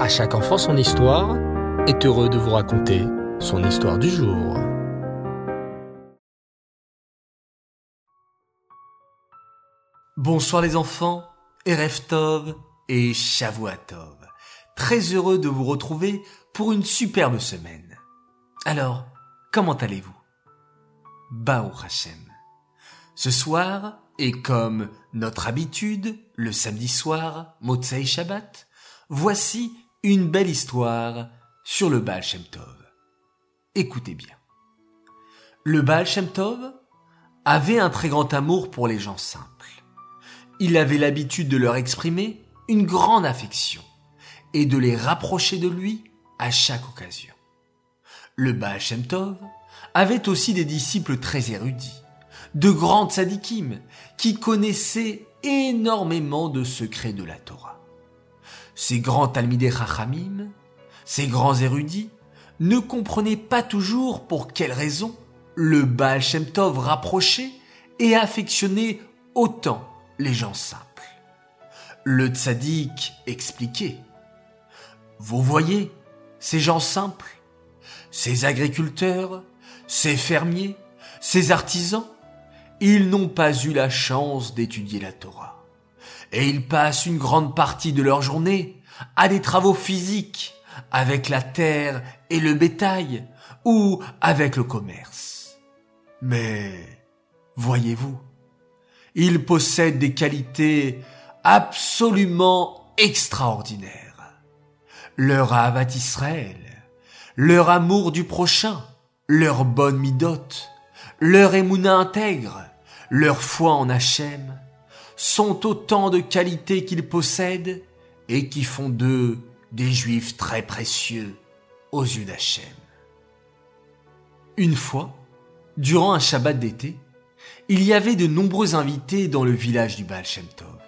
À chaque enfant son histoire est heureux de vous raconter son histoire du jour. Bonsoir les enfants, Erev Tov et Shavuatov. Très heureux de vous retrouver pour une superbe semaine. Alors, comment allez-vous? Bao Hashem. Ce soir, et comme notre habitude, le samedi soir, Motsei Shabbat, voici une belle histoire sur le Baal Shem Tov. Écoutez bien. Le Baal Shem Tov avait un très grand amour pour les gens simples. Il avait l'habitude de leur exprimer une grande affection et de les rapprocher de lui à chaque occasion. Le Baal Shem Tov avait aussi des disciples très érudits, de grands tzadikim qui connaissaient énormément de secrets de la Torah. Ces grands Talmidei Chachamim, ces grands érudits, ne comprenaient pas toujours pour quelle raison le Baal Shem Tov rapprochait et affectionnait autant les gens simples. Le tzaddik expliquait. Vous voyez, ces gens simples, ces agriculteurs, ces fermiers, ces artisans, ils n'ont pas eu la chance d'étudier la Torah. Et ils passent une grande partie de leur journée à des travaux physiques avec la terre et le bétail ou avec le commerce. Mais, voyez-vous, ils possèdent des qualités absolument extraordinaires. Leur avat Israël, leur amour du prochain, leur bonne midote, leur émouna intègre, leur foi en Hachem, sont autant de qualités qu'ils possèdent et qui font d'eux des juifs très précieux aux yeux d'Hachem. Une fois, durant un Shabbat d'été, il y avait de nombreux invités dans le village du Baal Shem Tov.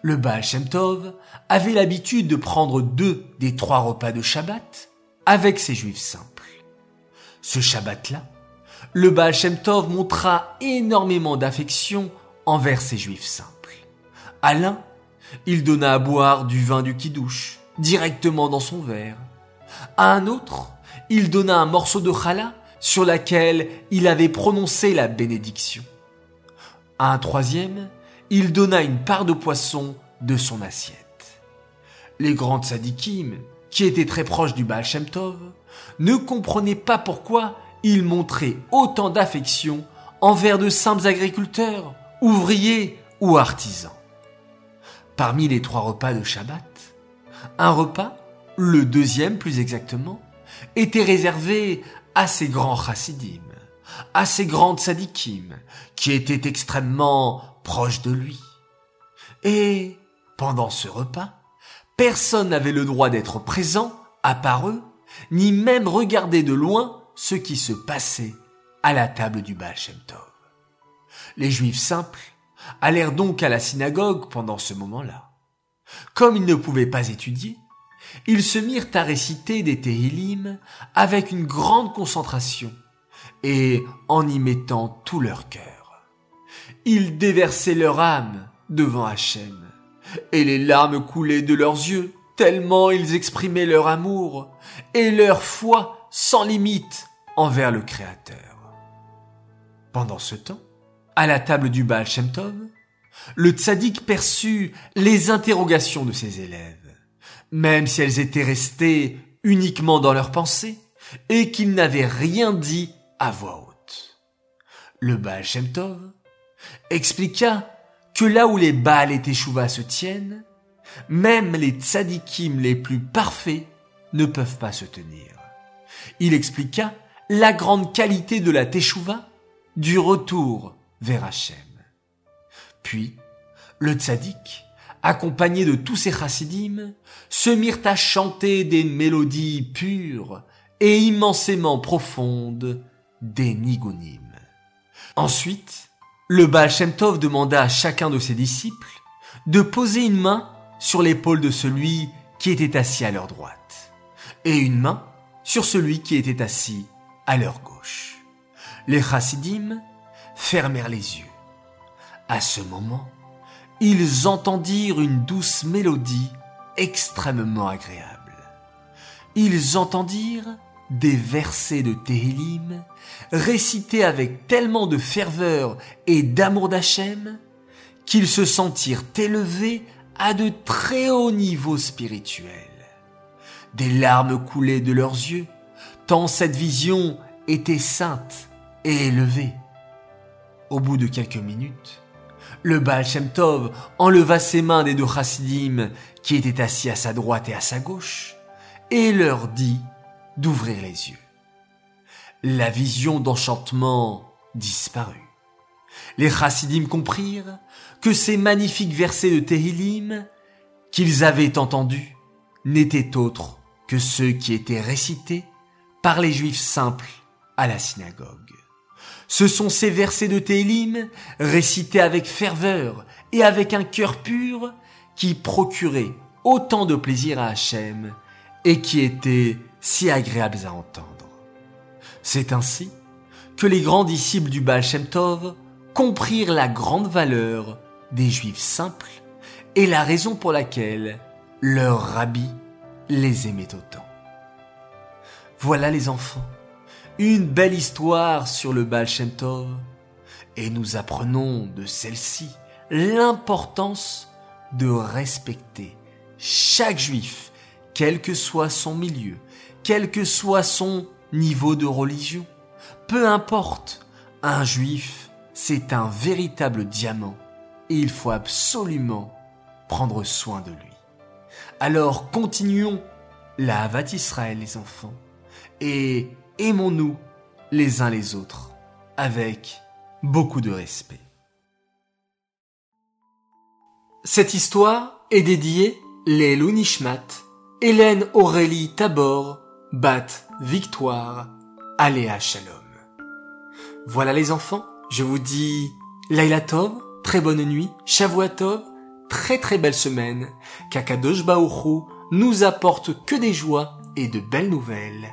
Le Baal Shem Tov avait l'habitude de prendre deux des trois repas de Shabbat avec ses juifs simples. Ce Shabbat-là, le Baal Shem Tov montra énormément d'affection envers ses juifs simples. À l'un, il donna à boire du vin du kidouche directement dans son verre. À un autre, il donna un morceau de challah sur laquelle il avait prononcé la bénédiction. À un troisième, il donna une part de poisson de son assiette. Les grands sadikim, qui étaient très proches du Baal Shem Tov, ne comprenaient pas pourquoi il montrait autant d'affection envers de simples agriculteurs, ouvriers ou artisans. Parmi les trois repas de Shabbat, un repas, le deuxième plus exactement, était réservé à ces grands chassidim, à ces grandes sadikim, qui étaient extrêmement proches de lui. Et, pendant ce repas, personne n'avait le droit d'être présent, à part eux, ni même regarder de loin ce qui se passait à la table du Baal. Les juifs simples allèrent donc à la synagogue pendant ce moment-là. Comme ils ne pouvaient pas étudier, ils se mirent à réciter des Tehillim avec une grande concentration et en y mettant tout leur cœur. Ils déversaient leur âme devant Hachem et les larmes coulaient de leurs yeux tellement ils exprimaient leur amour et leur foi sans limite envers le Créateur. Pendant ce temps, à la table du Baal Shem Tov, le tzaddik perçut les interrogations de ses élèves, même si elles étaient restées uniquement dans leurs pensées et qu'ils n'avaient rien dit à voix haute. Le Baal Shem Tov expliqua que là où les Baal et Teshuvah se tiennent, même les tzadikim les plus parfaits ne peuvent pas se tenir. Il expliqua la grande qualité de la Teshuvah, du retour vers Hachem. Puis, le tzaddik, accompagné de tous ses chassidim, se mirent à chanter des mélodies pures et immensément profondes des nigunim. Ensuite, le Baal Shem Tov demanda à chacun de ses disciples de poser une main sur l'épaule de celui qui était assis à leur droite et une main sur celui qui était assis à leur gauche. Les chassidim fermèrent les yeux. À ce moment, ils entendirent une douce mélodie extrêmement agréable. ils entendirent des versets de Tehillim récités avec tellement de ferveur et d'amour d'Hachem qu'ils se sentirent élevés à de très hauts niveaux spirituels. Des larmes coulaient de leurs yeux, tant cette vision était sainte et élevée. Au bout de quelques minutes, le Baal Shem Tov enleva ses mains des deux chassidim qui étaient assis à sa droite et à sa gauche et leur dit d'ouvrir les yeux. La vision d'enchantement disparut. Les chassidim comprirent que ces magnifiques versets de Tehillim qu'ils avaient entendus n'étaient autres que ceux qui étaient récités par les juifs simples à la synagogue. Ce sont ces versets de Tehillim récités avec ferveur et avec un cœur pur qui procuraient autant de plaisir à Hachem et qui étaient si agréables à entendre. C'est ainsi que les grands disciples du Baal Shem Tov comprirent la grande valeur des Juifs simples et la raison pour laquelle leur rabbi les aimait autant. Voilà les enfants, une belle histoire sur le Baal Shem et nous apprenons de celle-ci l'importance de respecter chaque juif, quel que soit son milieu, quel que soit son niveau de religion. Peu importe, un juif, c'est un véritable diamant et il faut absolument prendre soin de lui. Alors continuons la Havat Israël les enfants et aimons-nous les uns les autres avec beaucoup de respect. Cette histoire est dédiée Lélu Nishmat, Hélène Aurélie Tabor, Bat Victoire, Aléa Shalom. Voilà les enfants, je vous dis Laila Tov, très bonne nuit, Shavuatov, très très belle semaine, Kakadosh nous apporte que des joies et de belles nouvelles.